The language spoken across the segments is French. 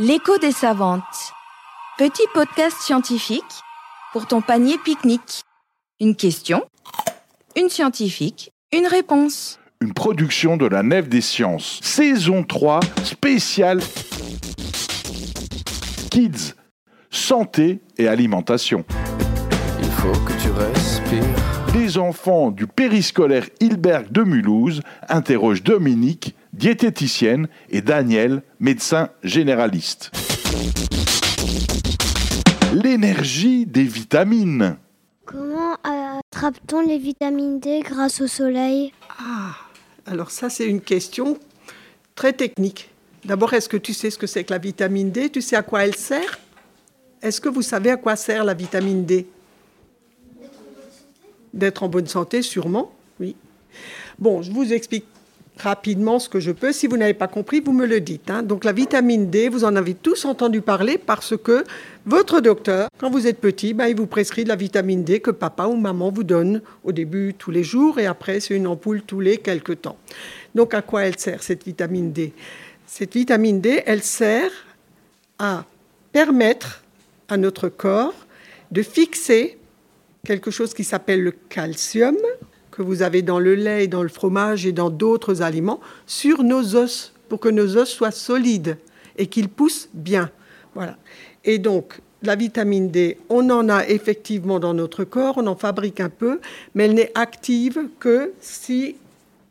L'écho des savantes. Petit podcast scientifique pour ton panier pique-nique. Une question, une scientifique, une réponse. Une production de la Nef des Sciences. Saison 3, spéciale Kids, santé et alimentation. Il faut que tu respires. Les enfants du périscolaire Hilberg de Mulhouse interrogent Dominique, diététicienne, et Daniel, médecin généraliste. L'énergie des vitamines. Comment attrape-t-on les vitamines D grâce au soleil? Ah, alors ça c'est une question très technique. D'abord, est-ce que tu sais ce que c'est que la vitamine D? Tu sais à quoi elle sert? Est-ce que vous savez à quoi sert la vitamine D? D'être en bonne santé, sûrement, oui. Bon, je vous explique rapidement ce que je peux. Si vous n'avez pas compris, vous me le dites. hein. Donc la vitamine D, vous en avez tous entendu parler parce que votre docteur, quand vous êtes petit, ben, il vous prescrit de la vitamine D que papa ou maman vous donne au début tous les jours et après c'est une ampoule tous les quelques temps. Donc à quoi elle sert cette vitamine D? Cette vitamine D, elle sert à permettre à notre corps de fixer quelque chose qui s'appelle le calcium, que vous avez dans le lait dans le fromage et dans d'autres aliments, sur nos os, pour que nos os soient solides et qu'ils poussent bien. Voilà. Et donc, la vitamine D, on en a effectivement dans notre corps, on en fabrique un peu, mais elle n'est active que si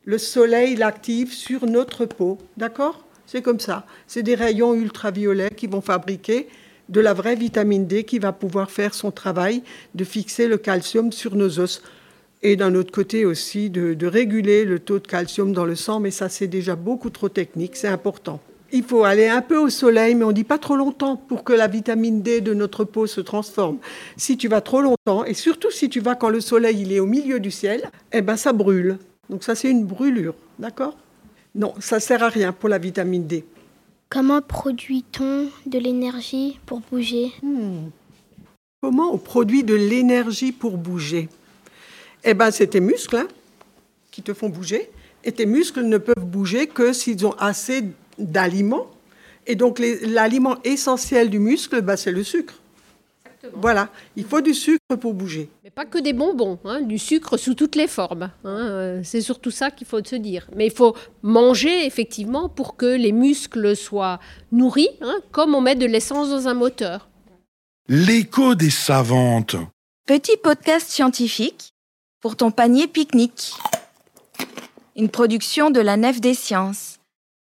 le soleil l'active sur notre peau. D'accord? C'est comme ça. C'est des rayons ultraviolets qui vont fabriquer de la vraie vitamine D qui va pouvoir faire son travail de fixer le calcium sur nos os. Et d'un autre côté aussi, de, de réguler le taux de calcium dans le sang, mais ça c'est déjà beaucoup trop technique, c'est important. Il faut aller un peu au soleil, mais on dit pas trop longtemps pour que la vitamine D de notre peau se transforme. Si tu vas trop longtemps, et surtout si tu vas quand le soleil il est au milieu du ciel, eh ben ça brûle. Donc ça c'est une brûlure, d'accord? Non, ça sert à rien pour la vitamine D. Comment produit-on de l'énergie pour bouger? Comment on produit de l'énergie pour bouger? Eh bien, c'est tes muscles hein, qui te font bouger. Et tes muscles ne peuvent bouger que s'ils ont assez d'aliments. Et donc, l'aliment essentiel du muscle, bah, c'est le sucre. Voilà, il faut du sucre pour bouger. Mais pas que des bonbons, hein, du sucre sous toutes les formes. hein, c'est surtout ça qu'il faut se dire. Mais il faut manger effectivement pour que les muscles soient nourris, hein, comme on met de l'essence dans un moteur. L'écho des savantes. Petit podcast scientifique pour ton panier pique-nique. Une production de la Nef des Sciences.